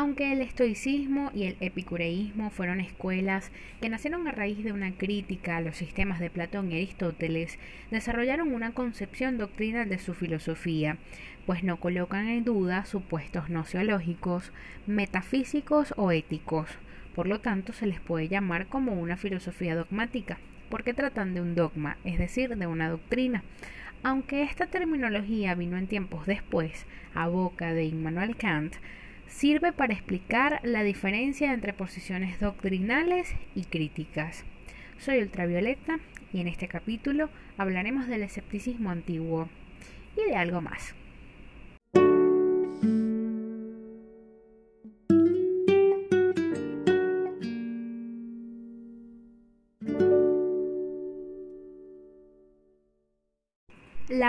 Aunque el estoicismo y el epicureísmo fueron escuelas que nacieron a raíz de una crítica a los sistemas de Platón y Aristóteles, desarrollaron una concepción doctrinal de su filosofía, pues no colocan en duda supuestos nociológicos, metafísicos o éticos. Por lo tanto, se les puede llamar como una filosofía dogmática, porque tratan de un dogma, es decir, de una doctrina. Aunque esta terminología vino en tiempos después, a boca de Immanuel Kant, sirve para explicar la diferencia entre posiciones doctrinales y críticas. Soy Ultravioleta y en este capítulo hablaremos del escepticismo antiguo y de algo más.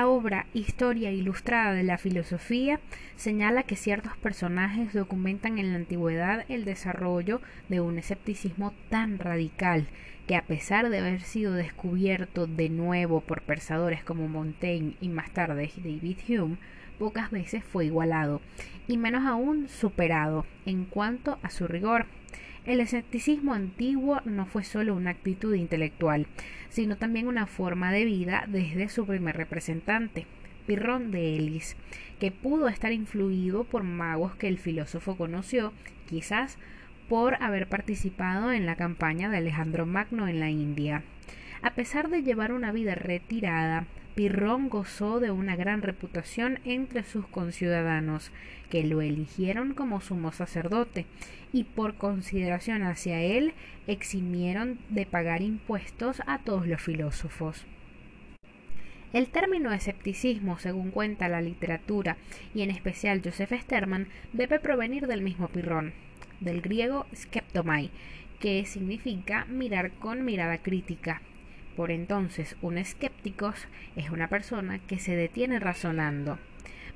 La obra Historia Ilustrada de la Filosofía señala que ciertos personajes documentan en la antigüedad el desarrollo de un escepticismo tan radical que a pesar de haber sido descubierto de nuevo por pensadores como Montaigne y más tarde David Hume, pocas veces fue igualado y menos aún superado en cuanto a su rigor. El escepticismo antiguo no fue solo una actitud intelectual, sino también una forma de vida desde su primer representante, Pirrón de Elis, que pudo estar influido por magos que el filósofo conoció, quizás por haber participado en la campaña de Alejandro Magno en la India. A pesar de llevar una vida retirada, Pirrón gozó de una gran reputación entre sus conciudadanos, que lo eligieron como sumo sacerdote, y por consideración hacia él eximieron de pagar impuestos a todos los filósofos. El término escepticismo, según cuenta la literatura y en especial Joseph Sterman, debe provenir del mismo Pirrón, del griego skeptomai, que significa mirar con mirada crítica, por entonces, un escéptico es una persona que se detiene razonando.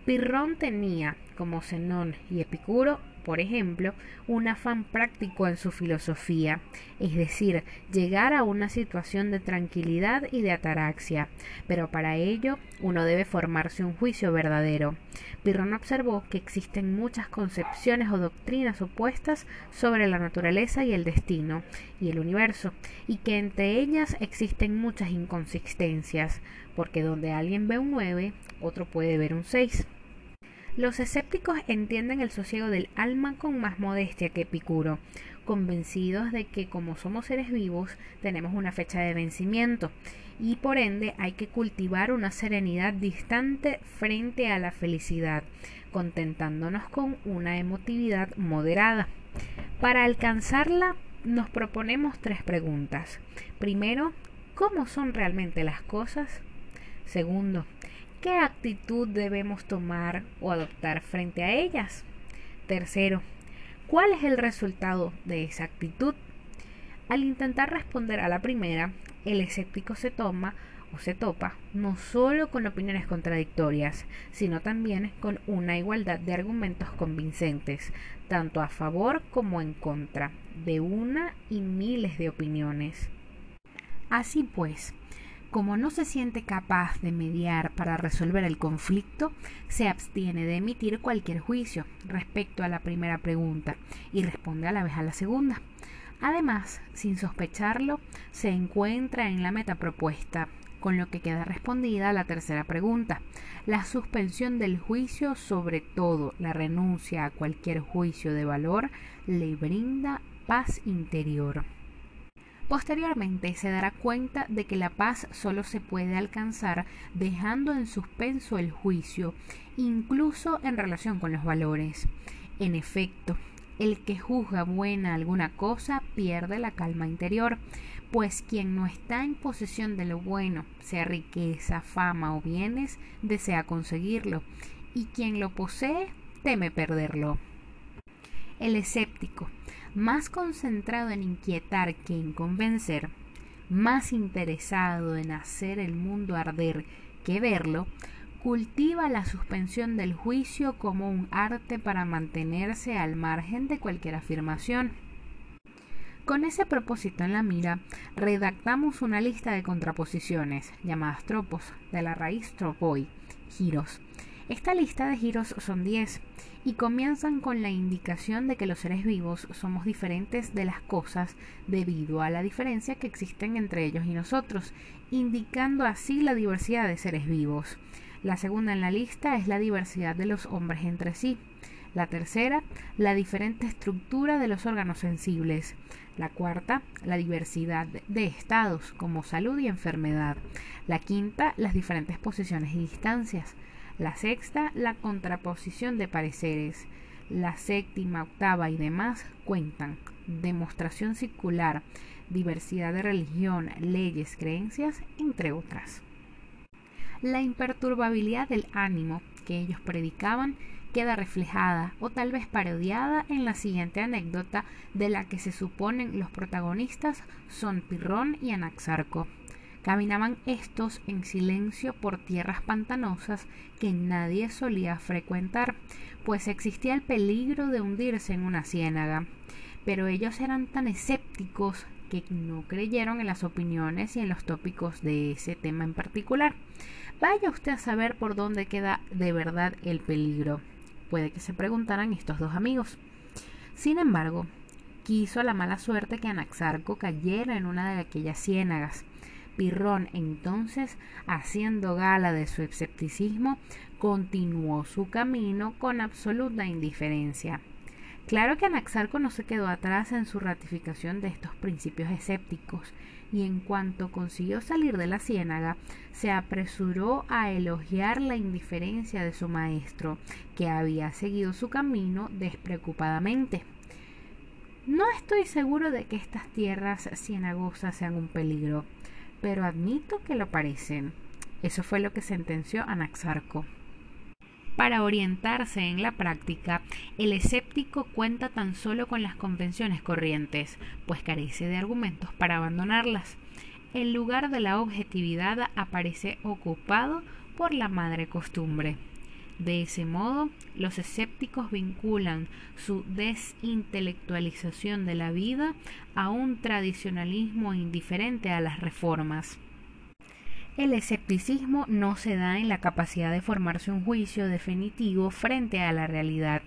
Pirrón tenía, como Zenón y Epicuro, por ejemplo, un afán práctico en su filosofía, es decir, llegar a una situación de tranquilidad y de ataraxia, pero para ello uno debe formarse un juicio verdadero. Pirrón observó que existen muchas concepciones o doctrinas opuestas sobre la naturaleza y el destino y el universo, y que entre ellas existen muchas inconsistencias, porque donde alguien ve un 9, otro puede ver un 6. Los escépticos entienden el sosiego del alma con más modestia que Epicuro, convencidos de que como somos seres vivos tenemos una fecha de vencimiento y por ende hay que cultivar una serenidad distante frente a la felicidad, contentándonos con una emotividad moderada. Para alcanzarla nos proponemos tres preguntas. Primero, ¿cómo son realmente las cosas? Segundo, ¿Qué actitud debemos tomar o adoptar frente a ellas? Tercero, ¿cuál es el resultado de esa actitud? Al intentar responder a la primera, el escéptico se toma o se topa no solo con opiniones contradictorias, sino también con una igualdad de argumentos convincentes, tanto a favor como en contra, de una y miles de opiniones. Así pues, como no se siente capaz de mediar para resolver el conflicto, se abstiene de emitir cualquier juicio respecto a la primera pregunta y responde a la vez a la segunda. Además, sin sospecharlo, se encuentra en la meta propuesta, con lo que queda respondida la tercera pregunta. La suspensión del juicio, sobre todo la renuncia a cualquier juicio de valor, le brinda paz interior. Posteriormente se dará cuenta de que la paz solo se puede alcanzar dejando en suspenso el juicio, incluso en relación con los valores. En efecto, el que juzga buena alguna cosa pierde la calma interior, pues quien no está en posesión de lo bueno, sea riqueza, fama o bienes, desea conseguirlo, y quien lo posee teme perderlo. El escéptico, más concentrado en inquietar que en convencer, más interesado en hacer el mundo arder que verlo, cultiva la suspensión del juicio como un arte para mantenerse al margen de cualquier afirmación. Con ese propósito en la mira, redactamos una lista de contraposiciones, llamadas tropos, de la raíz tropoi, giros, Esta lista de giros son 10 y comienzan con la indicación de que los seres vivos somos diferentes de las cosas debido a la diferencia que existen entre ellos y nosotros, indicando así la diversidad de seres vivos. La segunda en la lista es la diversidad de los hombres entre sí. La tercera, la diferente estructura de los órganos sensibles. La cuarta, la diversidad de estados como salud y enfermedad. La quinta, las diferentes posiciones y distancias. La sexta, la contraposición de pareceres. La séptima, octava y demás cuentan. Demostración circular, diversidad de religión, leyes, creencias, entre otras. La imperturbabilidad del ánimo que ellos predicaban queda reflejada o tal vez parodiada en la siguiente anécdota de la que se suponen los protagonistas son Pirrón y Anaxarco. Caminaban estos en silencio por tierras pantanosas que nadie solía frecuentar, pues existía el peligro de hundirse en una ciénaga. Pero ellos eran tan escépticos que no creyeron en las opiniones y en los tópicos de ese tema en particular. Vaya usted a saber por dónde queda de verdad el peligro puede que se preguntaran estos dos amigos. Sin embargo, quiso la mala suerte que Anaxarco cayera en una de aquellas ciénagas. Pirrón, entonces, haciendo gala de su escepticismo, continuó su camino con absoluta indiferencia. Claro que Anaxarco no se quedó atrás en su ratificación de estos principios escépticos, y en cuanto consiguió salir de la ciénaga, se apresuró a elogiar la indiferencia de su maestro, que había seguido su camino despreocupadamente. No estoy seguro de que estas tierras cienagosas sean un peligro, pero admito que lo parecen. Eso fue lo que sentenció Anaxarco. Para orientarse en la práctica, el escéptico cuenta tan solo con las convenciones corrientes, pues carece de argumentos para abandonarlas. El lugar de la objetividad aparece ocupado por la madre costumbre. De ese modo, los escépticos vinculan su desintelectualización de la vida a un tradicionalismo indiferente a las reformas. El escepticismo no se da en la capacidad de formarse un juicio definitivo frente a la realidad.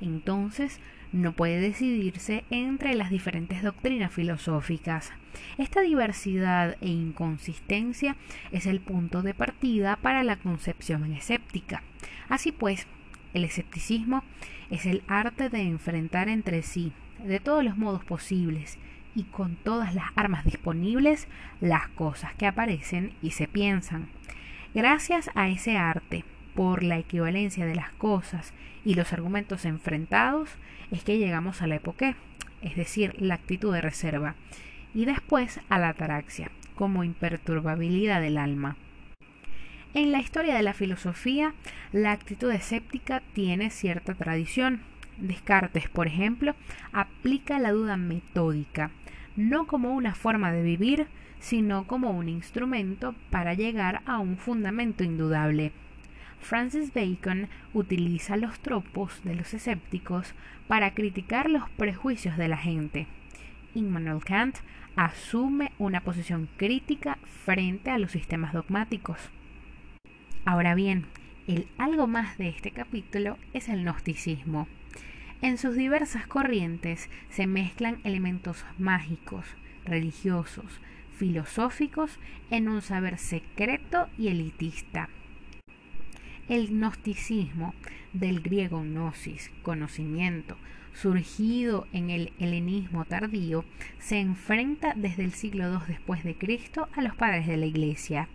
Entonces, no puede decidirse entre las diferentes doctrinas filosóficas. Esta diversidad e inconsistencia es el punto de partida para la concepción escéptica. Así pues, el escepticismo es el arte de enfrentar entre sí, de todos los modos posibles, y con todas las armas disponibles las cosas que aparecen y se piensan. Gracias a ese arte, por la equivalencia de las cosas y los argumentos enfrentados, es que llegamos a la época, es decir, la actitud de reserva, y después a la ataraxia, como imperturbabilidad del alma. En la historia de la filosofía, la actitud escéptica tiene cierta tradición. Descartes, por ejemplo, aplica la duda metódica, no como una forma de vivir, sino como un instrumento para llegar a un fundamento indudable. Francis Bacon utiliza los tropos de los escépticos para criticar los prejuicios de la gente. Immanuel Kant asume una posición crítica frente a los sistemas dogmáticos. Ahora bien, el algo más de este capítulo es el gnosticismo. En sus diversas corrientes se mezclan elementos mágicos, religiosos, filosóficos en un saber secreto y elitista. El gnosticismo, del griego gnosis, conocimiento, surgido en el helenismo tardío, se enfrenta desde el siglo II después de Cristo a los padres de la Iglesia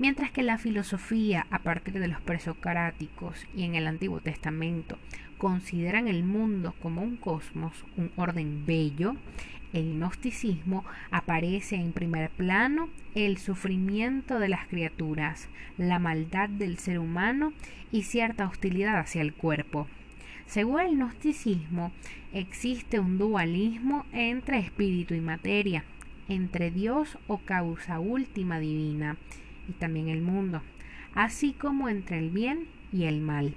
mientras que la filosofía a partir de los presocráticos y en el Antiguo Testamento consideran el mundo como un cosmos, un orden bello, el gnosticismo aparece en primer plano el sufrimiento de las criaturas, la maldad del ser humano y cierta hostilidad hacia el cuerpo. Según el gnosticismo, existe un dualismo entre espíritu y materia, entre Dios o causa última divina y también el mundo, así como entre el bien y el mal.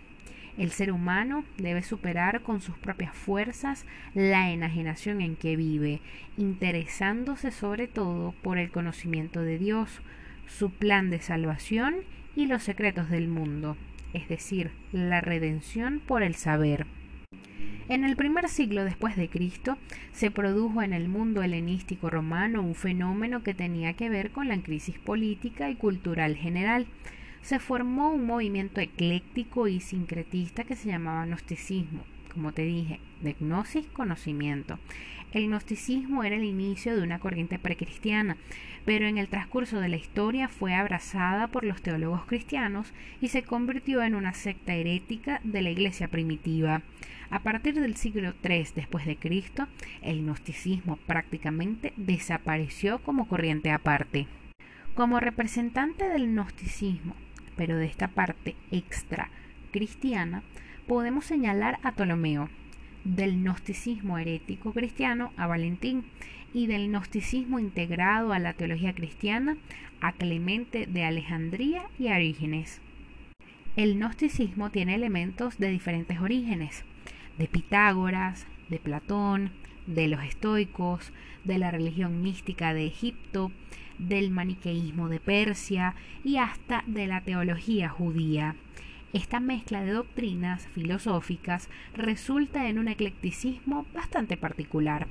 El ser humano debe superar con sus propias fuerzas la enajenación en que vive, interesándose sobre todo por el conocimiento de Dios, su plan de salvación y los secretos del mundo. es decir, la redención por el saber. En el primer siglo después de Cristo se produjo en el mundo helenístico romano un fenómeno que tenía que ver con la crisis política y cultural general. Se formó un movimiento ecléctico y sincretista que se llamaba gnosticismo, como te dije, de gnosis conocimiento. El gnosticismo era el inicio de una corriente precristiana, pero en el transcurso de la historia fue abrazada por los teólogos cristianos y se convirtió en una secta herética de la iglesia primitiva. A partir del siglo III después de Cristo, el gnosticismo prácticamente desapareció como corriente aparte. Como representante del gnosticismo, pero de esta parte extra cristiana, podemos señalar a Ptolomeo, del gnosticismo herético cristiano a Valentín y del gnosticismo integrado a la teología cristiana a Clemente de Alejandría y a Orígenes. El gnosticismo tiene elementos de diferentes orígenes, de Pitágoras, de Platón, de los estoicos, de la religión mística de Egipto, del maniqueísmo de Persia y hasta de la teología judía. Esta mezcla de doctrinas filosóficas resulta en un eclecticismo bastante particular.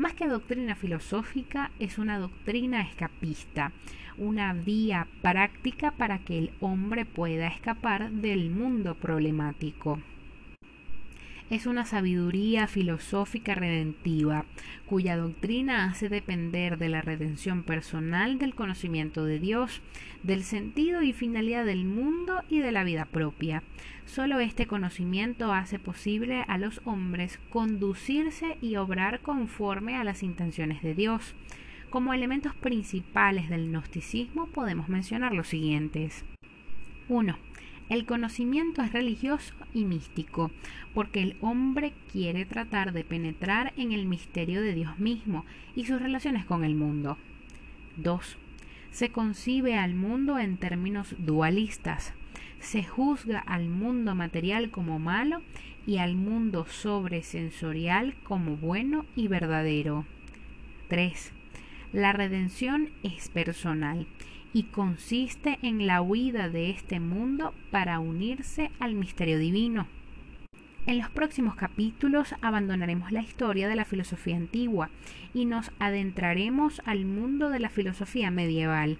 Más que doctrina filosófica, es una doctrina escapista, una vía práctica para que el hombre pueda escapar del mundo problemático es una sabiduría filosófica redentiva, cuya doctrina hace depender de la redención personal del conocimiento de Dios, del sentido y finalidad del mundo y de la vida propia. Solo este conocimiento hace posible a los hombres conducirse y obrar conforme a las intenciones de Dios. Como elementos principales del gnosticismo podemos mencionar los siguientes. 1 el conocimiento es religioso y místico, porque el hombre quiere tratar de penetrar en el misterio de Dios mismo y sus relaciones con el mundo. 2. Se concibe al mundo en términos dualistas. Se juzga al mundo material como malo y al mundo sobresensorial como bueno y verdadero. 3. La redención es personal y consiste en la huida de este mundo para unirse al misterio divino. En los próximos capítulos abandonaremos la historia de la filosofía antigua y nos adentraremos al mundo de la filosofía medieval.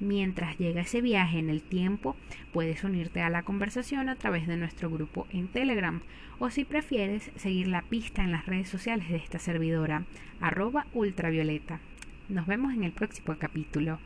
Mientras llega ese viaje en el tiempo, puedes unirte a la conversación a través de nuestro grupo en Telegram o si prefieres seguir la pista en las redes sociales de esta servidora, arroba ultravioleta. Nos vemos en el próximo capítulo.